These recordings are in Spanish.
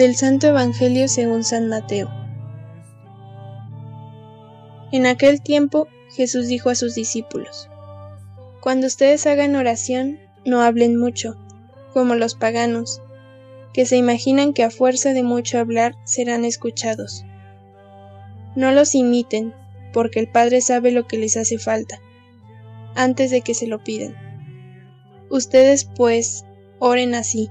Del Santo Evangelio según San Mateo. En aquel tiempo Jesús dijo a sus discípulos, Cuando ustedes hagan oración, no hablen mucho, como los paganos, que se imaginan que a fuerza de mucho hablar serán escuchados. No los imiten, porque el Padre sabe lo que les hace falta, antes de que se lo pidan. Ustedes, pues, oren así.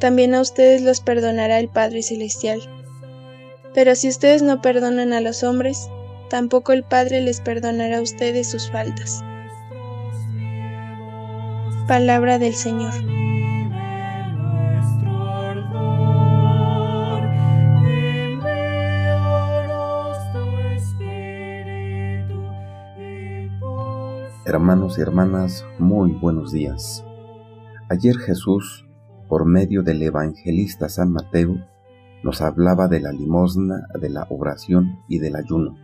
también a ustedes los perdonará el Padre Celestial. Pero si ustedes no perdonan a los hombres, tampoco el Padre les perdonará a ustedes sus faltas. Palabra del Señor. Hermanos y hermanas, muy buenos días. Ayer Jesús por medio del evangelista San Mateo, nos hablaba de la limosna, de la oración y del ayuno.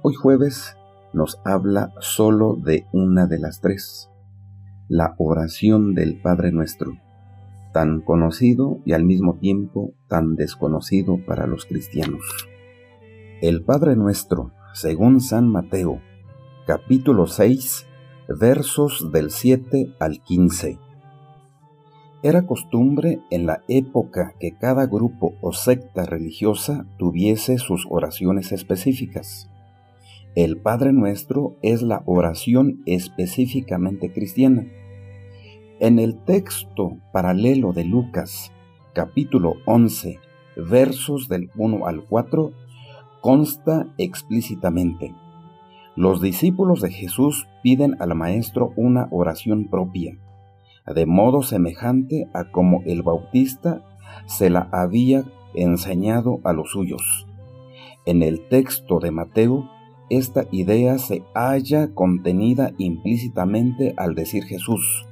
Hoy jueves nos habla solo de una de las tres, la oración del Padre Nuestro, tan conocido y al mismo tiempo tan desconocido para los cristianos. El Padre Nuestro, según San Mateo, capítulo 6, versos del 7 al 15 era costumbre en la época que cada grupo o secta religiosa tuviese sus oraciones específicas. El Padre Nuestro es la oración específicamente cristiana. En el texto paralelo de Lucas, capítulo 11, versos del 1 al 4, consta explícitamente. Los discípulos de Jesús piden al Maestro una oración propia de modo semejante a como el Bautista se la había enseñado a los suyos. En el texto de Mateo, esta idea se halla contenida implícitamente al decir Jesús,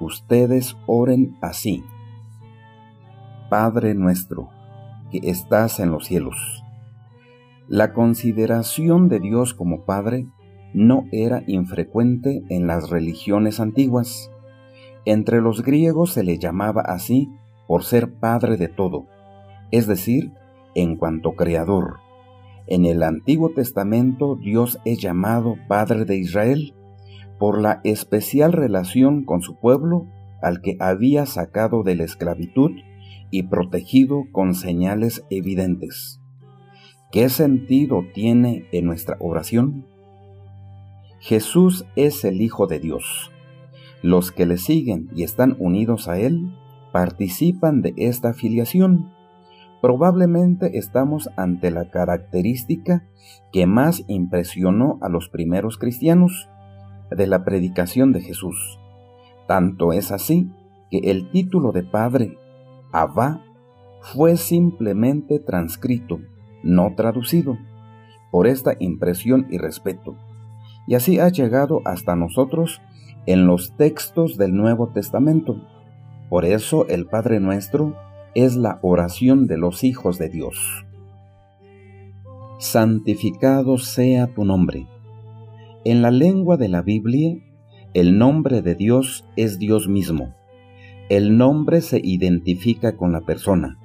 ustedes oren así. Padre nuestro, que estás en los cielos. La consideración de Dios como Padre no era infrecuente en las religiones antiguas. Entre los griegos se le llamaba así por ser padre de todo, es decir, en cuanto creador. En el Antiguo Testamento Dios es llamado Padre de Israel por la especial relación con su pueblo al que había sacado de la esclavitud y protegido con señales evidentes. ¿Qué sentido tiene en nuestra oración? Jesús es el Hijo de Dios los que le siguen y están unidos a Él participan de esta filiación. Probablemente estamos ante la característica que más impresionó a los primeros cristianos de la predicación de Jesús. Tanto es así que el título de Padre, Abba, fue simplemente transcrito, no traducido, por esta impresión y respeto. Y así ha llegado hasta nosotros en los textos del Nuevo Testamento. Por eso el Padre Nuestro es la oración de los hijos de Dios. Santificado sea tu nombre. En la lengua de la Biblia, el nombre de Dios es Dios mismo. El nombre se identifica con la persona.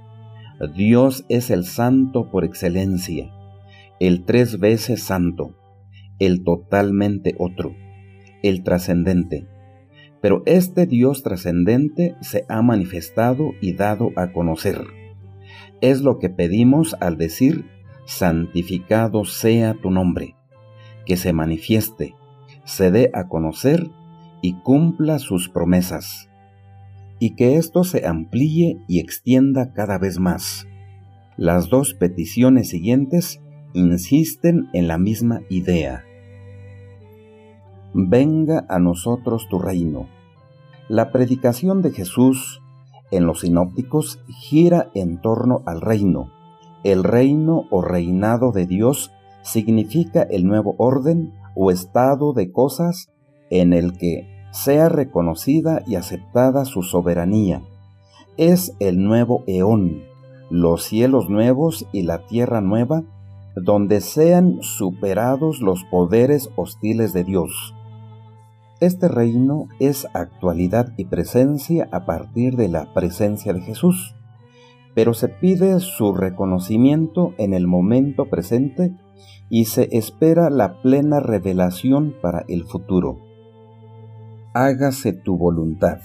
Dios es el santo por excelencia, el tres veces santo, el totalmente otro el trascendente. Pero este Dios trascendente se ha manifestado y dado a conocer. Es lo que pedimos al decir, santificado sea tu nombre, que se manifieste, se dé a conocer y cumpla sus promesas, y que esto se amplíe y extienda cada vez más. Las dos peticiones siguientes insisten en la misma idea venga a nosotros tu reino. La predicación de Jesús en los sinópticos gira en torno al reino. El reino o reinado de Dios significa el nuevo orden o estado de cosas en el que sea reconocida y aceptada su soberanía. Es el nuevo eón, los cielos nuevos y la tierra nueva, donde sean superados los poderes hostiles de Dios. Este reino es actualidad y presencia a partir de la presencia de Jesús, pero se pide su reconocimiento en el momento presente y se espera la plena revelación para el futuro. Hágase tu voluntad.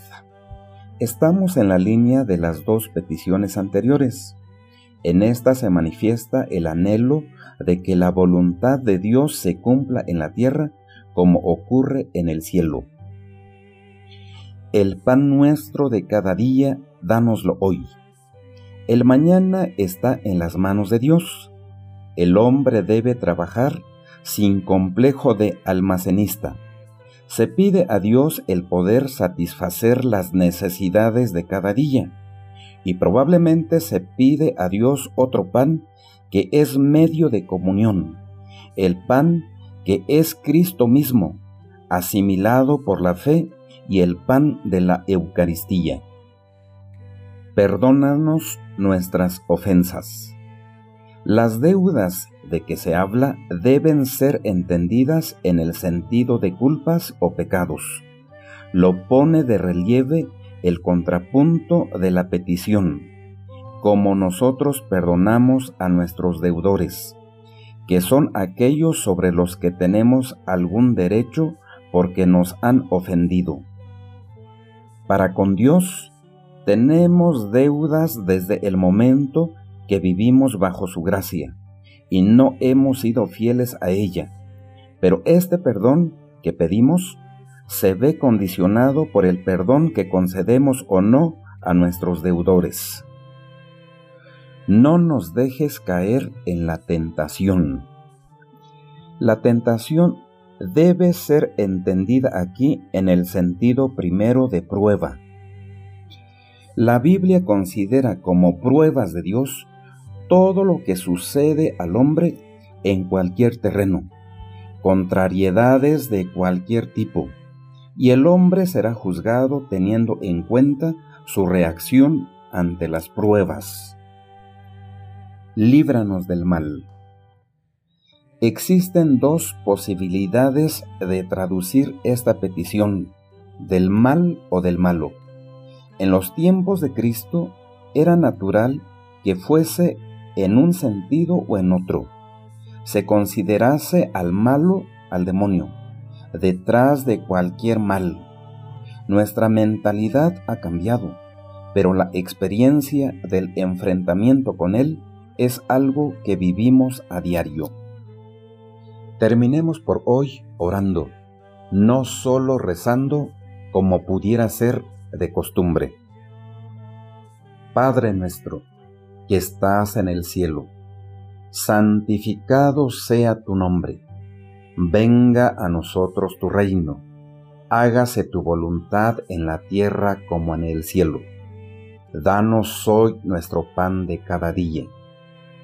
Estamos en la línea de las dos peticiones anteriores. En esta se manifiesta el anhelo de que la voluntad de Dios se cumpla en la tierra como ocurre en el cielo. El pan nuestro de cada día, dánoslo hoy. El mañana está en las manos de Dios. El hombre debe trabajar sin complejo de almacenista. Se pide a Dios el poder satisfacer las necesidades de cada día, y probablemente se pide a Dios otro pan que es medio de comunión, el pan que es Cristo mismo, asimilado por la fe y el pan de la Eucaristía. Perdónanos nuestras ofensas. Las deudas de que se habla deben ser entendidas en el sentido de culpas o pecados. Lo pone de relieve el contrapunto de la petición, como nosotros perdonamos a nuestros deudores que son aquellos sobre los que tenemos algún derecho porque nos han ofendido. Para con Dios tenemos deudas desde el momento que vivimos bajo su gracia y no hemos sido fieles a ella, pero este perdón que pedimos se ve condicionado por el perdón que concedemos o no a nuestros deudores no nos dejes caer en la tentación. La tentación debe ser entendida aquí en el sentido primero de prueba. La Biblia considera como pruebas de Dios todo lo que sucede al hombre en cualquier terreno, contrariedades de cualquier tipo, y el hombre será juzgado teniendo en cuenta su reacción ante las pruebas líbranos del mal. Existen dos posibilidades de traducir esta petición, del mal o del malo. En los tiempos de Cristo era natural que fuese en un sentido o en otro. Se considerase al malo, al demonio, detrás de cualquier mal. Nuestra mentalidad ha cambiado, pero la experiencia del enfrentamiento con él es algo que vivimos a diario. Terminemos por hoy orando, no solo rezando como pudiera ser de costumbre. Padre nuestro, que estás en el cielo, santificado sea tu nombre, venga a nosotros tu reino, hágase tu voluntad en la tierra como en el cielo. Danos hoy nuestro pan de cada día